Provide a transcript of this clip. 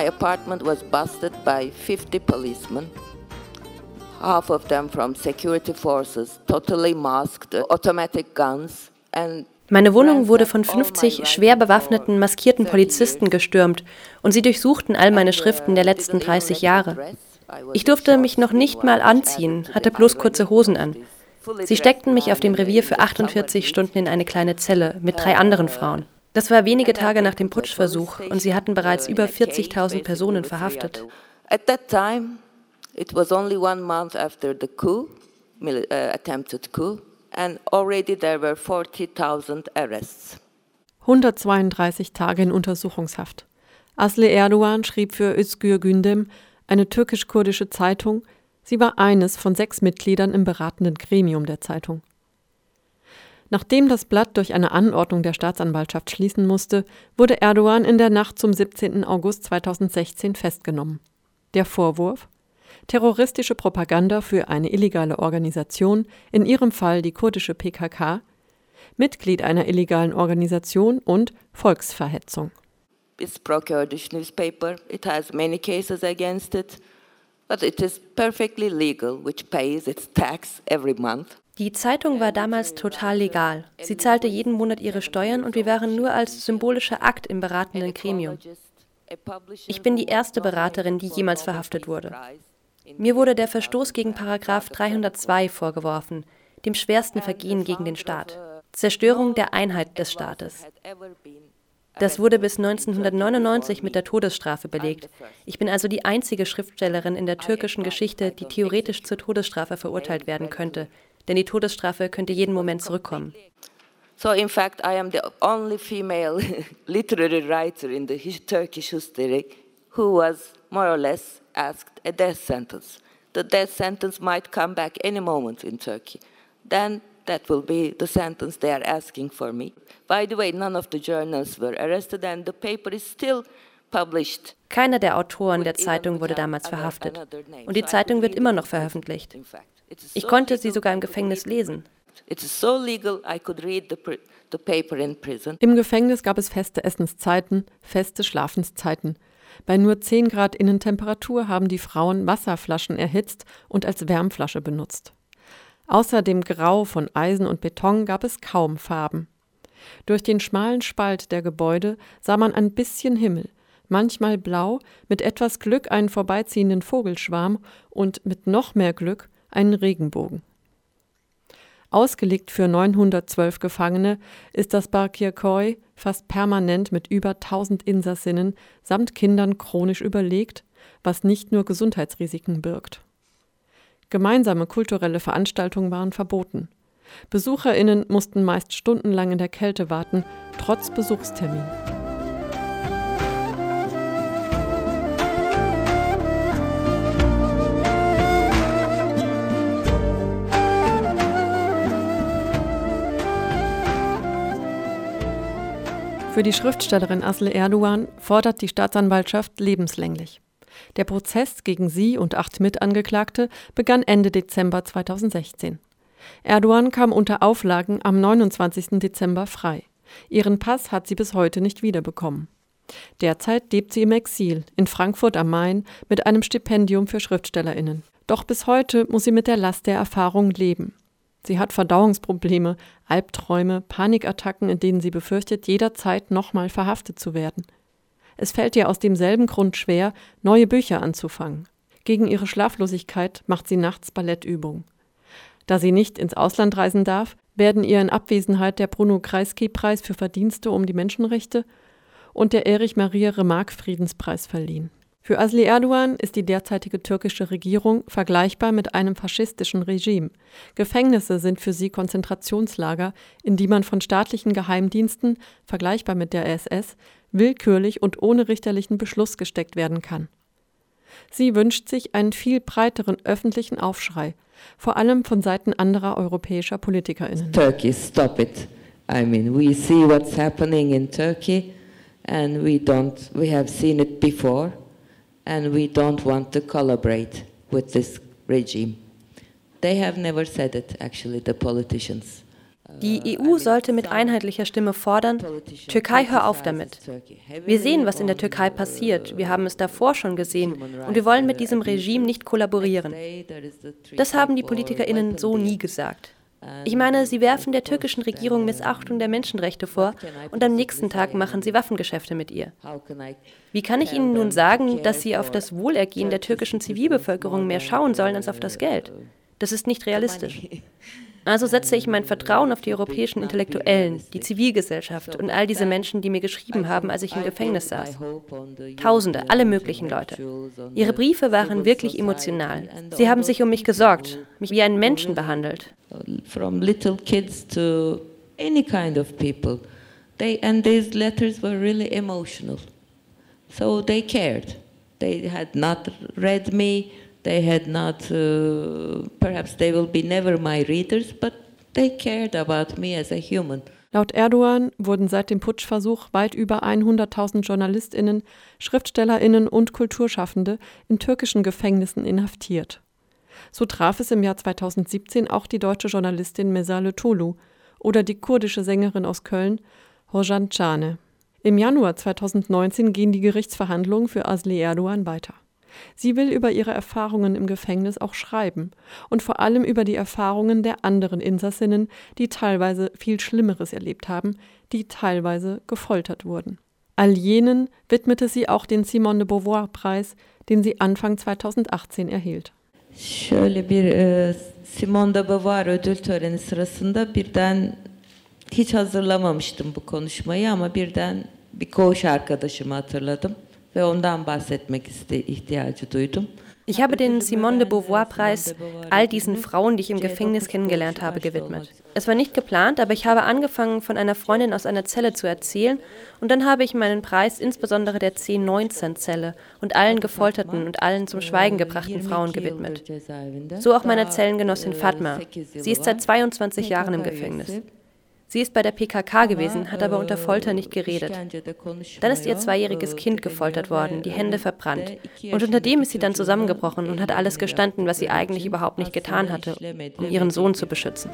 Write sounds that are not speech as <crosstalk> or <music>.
My apartment was busted by 50 policemen, half of them from security forces, totally masked, automatic guns and meine Wohnung wurde von 50 schwer bewaffneten, maskierten Polizisten gestürmt und sie durchsuchten all meine Schriften der letzten 30 Jahre. Ich durfte mich noch nicht mal anziehen, hatte bloß kurze Hosen an. Sie steckten mich auf dem Revier für 48 Stunden in eine kleine Zelle mit drei anderen Frauen. Das war wenige Tage nach dem Putschversuch und sie hatten bereits über 40.000 Personen verhaftet. At that time, it was only one month after the coup, uh, attempted coup, and already there were 40,000 arrests. 132 Tage in Untersuchungshaft. Asli Erdogan schrieb für Özgür Gündem, eine türkisch-kurdische Zeitung, sie war eines von sechs Mitgliedern im beratenden Gremium der Zeitung. Nachdem das Blatt durch eine Anordnung der Staatsanwaltschaft schließen musste, wurde Erdogan in der Nacht zum 17. August 2016 festgenommen. Der Vorwurf? terroristische Propaganda für eine illegale Organisation, in ihrem Fall die kurdische PKK, Mitglied einer illegalen Organisation und Volksverhetzung. It's pro-Kurdish newspaper. It has many cases against it, but it is perfectly legal, which pays its tax every month. Die Zeitung war damals total legal. Sie zahlte jeden Monat ihre Steuern und wir waren nur als symbolischer Akt im beratenden Gremium. Ich bin die erste Beraterin, die jemals verhaftet wurde. Mir wurde der Verstoß gegen Paragraf 302 vorgeworfen, dem schwersten Vergehen gegen den Staat, Zerstörung der Einheit des Staates. Das wurde bis 1999 mit der Todesstrafe belegt. Ich bin also die einzige Schriftstellerin in der türkischen Geschichte, die theoretisch zur Todesstrafe verurteilt werden könnte, denn die Todesstrafe könnte jeden Moment zurückkommen. So in fact I am the only female <laughs> literary writer in the Turkish history who was more or less asked a death sentence. The death sentence might come back any moment in Turkey. Then that will be the sentence they are asking for me. By the way, none of the journalists were arrested and the paper is still published. Keiner der Autoren der Zeitung wurde damals verhaftet. Und die Zeitung wird immer noch veröffentlicht. Ich konnte sie sogar im Gefängnis lesen. Im Gefängnis gab es feste Essenszeiten, feste Schlafenszeiten. Bei nur 10 Grad Innentemperatur haben die Frauen Wasserflaschen erhitzt und als Wärmflasche benutzt. Außer dem Grau von Eisen und Beton gab es kaum Farben. Durch den schmalen Spalt der Gebäude sah man ein bisschen Himmel, manchmal blau, mit etwas Glück einen vorbeiziehenden Vogelschwarm und mit noch mehr Glück einen Regenbogen. Ausgelegt für 912 Gefangene ist das Barkirkoi fast permanent mit über 1000 Insassinnen samt Kindern chronisch überlegt, was nicht nur Gesundheitsrisiken birgt. Gemeinsame kulturelle Veranstaltungen waren verboten. BesucherInnen mussten meist stundenlang in der Kälte warten, trotz Besuchstermin. Für die Schriftstellerin Asle Erdogan fordert die Staatsanwaltschaft lebenslänglich. Der Prozess gegen sie und acht Mitangeklagte begann Ende Dezember 2016. Erdogan kam unter Auflagen am 29. Dezember frei. Ihren Pass hat sie bis heute nicht wiederbekommen. Derzeit lebt sie im Exil in Frankfurt am Main mit einem Stipendium für Schriftstellerinnen. Doch bis heute muss sie mit der Last der Erfahrung leben. Sie hat Verdauungsprobleme, Albträume, Panikattacken, in denen sie befürchtet, jederzeit nochmal verhaftet zu werden. Es fällt ihr aus demselben Grund schwer, neue Bücher anzufangen. Gegen ihre Schlaflosigkeit macht sie nachts Ballettübungen. Da sie nicht ins Ausland reisen darf, werden ihr in Abwesenheit der Bruno Kreisky-Preis für Verdienste um die Menschenrechte und der Erich Maria Remarque Friedenspreis verliehen. Für Asli Erdogan ist die derzeitige türkische Regierung vergleichbar mit einem faschistischen Regime. Gefängnisse sind für sie Konzentrationslager, in die man von staatlichen Geheimdiensten, vergleichbar mit der SS, willkürlich und ohne richterlichen Beschluss gesteckt werden kann. Sie wünscht sich einen viel breiteren öffentlichen Aufschrei, vor allem von Seiten anderer europäischer PolitikerInnen. Turkey, stop it. I mean, we see what's happening in Turkey and we don't, we have seen it before and we don't want to collaborate with this regime. They have never said it, actually, the politicians. Die EU sollte mit einheitlicher Stimme fordern, Türkei, hör auf damit. Wir sehen, was in der Türkei passiert. Wir haben es davor schon gesehen und wir wollen mit diesem Regime nicht kollaborieren. Das haben die Politikerinnen so nie gesagt. Ich meine, sie werfen der türkischen Regierung Missachtung der Menschenrechte vor und am nächsten Tag machen sie Waffengeschäfte mit ihr. Wie kann ich Ihnen nun sagen, dass sie auf das Wohlergehen der türkischen Zivilbevölkerung mehr schauen sollen als auf das Geld? Das ist nicht realistisch. Also setze ich mein Vertrauen auf die europäischen Intellektuellen, die Zivilgesellschaft und all diese Menschen, die mir geschrieben haben, als ich im Gefängnis saß. Tausende, alle möglichen Leute. Ihre Briefe waren wirklich emotional. Sie haben sich um mich gesorgt, mich wie einen Menschen behandelt. From little kids to any kind of people. They, and these letters were really emotional. So they cared. They had not read me. They had not, uh, perhaps they will be never my readers, but they cared about me as a human. Laut Erdogan wurden seit dem Putschversuch weit über 100.000 JournalistInnen, SchriftstellerInnen und Kulturschaffende in türkischen Gefängnissen inhaftiert. So traf es im Jahr 2017 auch die deutsche Journalistin Mesale Tolu oder die kurdische Sängerin aus Köln, Hojan Cane. Im Januar 2019 gehen die Gerichtsverhandlungen für Asli Erdogan weiter. Sie will über ihre Erfahrungen im Gefängnis auch schreiben und vor allem über die Erfahrungen der anderen Insassinnen, die teilweise viel Schlimmeres erlebt haben, die teilweise gefoltert wurden. All jenen widmete sie auch den Simone de Beauvoir-Preis, den sie Anfang 2018 erhielt. Şöyle bir e, Simone de Beauvoir ödül töreni sırasında birden hiç hazırlamamıştım bu konuşmayı ama birden bir koğuş arkadaşımı hatırladım. Ve ondan bahsetmek ihtiyacı duydum. Ich habe den Simone de Beauvoir-Preis all diesen Frauen, die ich im Gefängnis kennengelernt habe, gewidmet. Es war nicht geplant, aber ich habe angefangen, von einer Freundin aus einer Zelle zu erzählen und dann habe ich meinen Preis insbesondere der 10-19-Zelle und allen gefolterten und allen zum Schweigen gebrachten Frauen gewidmet. So auch meiner Zellengenossin Fatma. Sie ist seit 22 Jahren im Gefängnis. Sie ist bei der PKK gewesen, hat aber unter Folter nicht geredet. Dann ist ihr zweijähriges Kind gefoltert worden, die Hände verbrannt. Und unter dem ist sie dann zusammengebrochen und hat alles gestanden, was sie eigentlich überhaupt nicht getan hatte, um ihren Sohn zu beschützen.